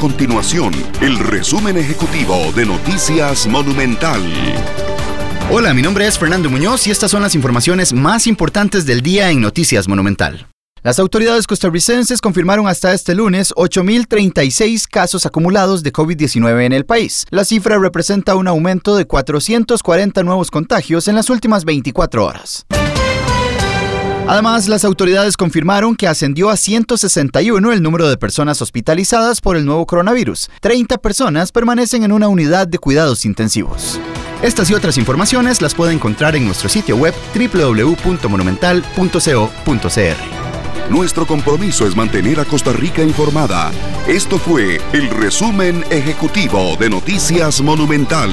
continuación el resumen ejecutivo de Noticias Monumental. Hola, mi nombre es Fernando Muñoz y estas son las informaciones más importantes del día en Noticias Monumental. Las autoridades costarricenses confirmaron hasta este lunes 8.036 casos acumulados de COVID-19 en el país. La cifra representa un aumento de 440 nuevos contagios en las últimas 24 horas. Además, las autoridades confirmaron que ascendió a 161 el número de personas hospitalizadas por el nuevo coronavirus. 30 personas permanecen en una unidad de cuidados intensivos. Estas y otras informaciones las puede encontrar en nuestro sitio web www.monumental.co.cr. Nuestro compromiso es mantener a Costa Rica informada. Esto fue el resumen ejecutivo de Noticias Monumental.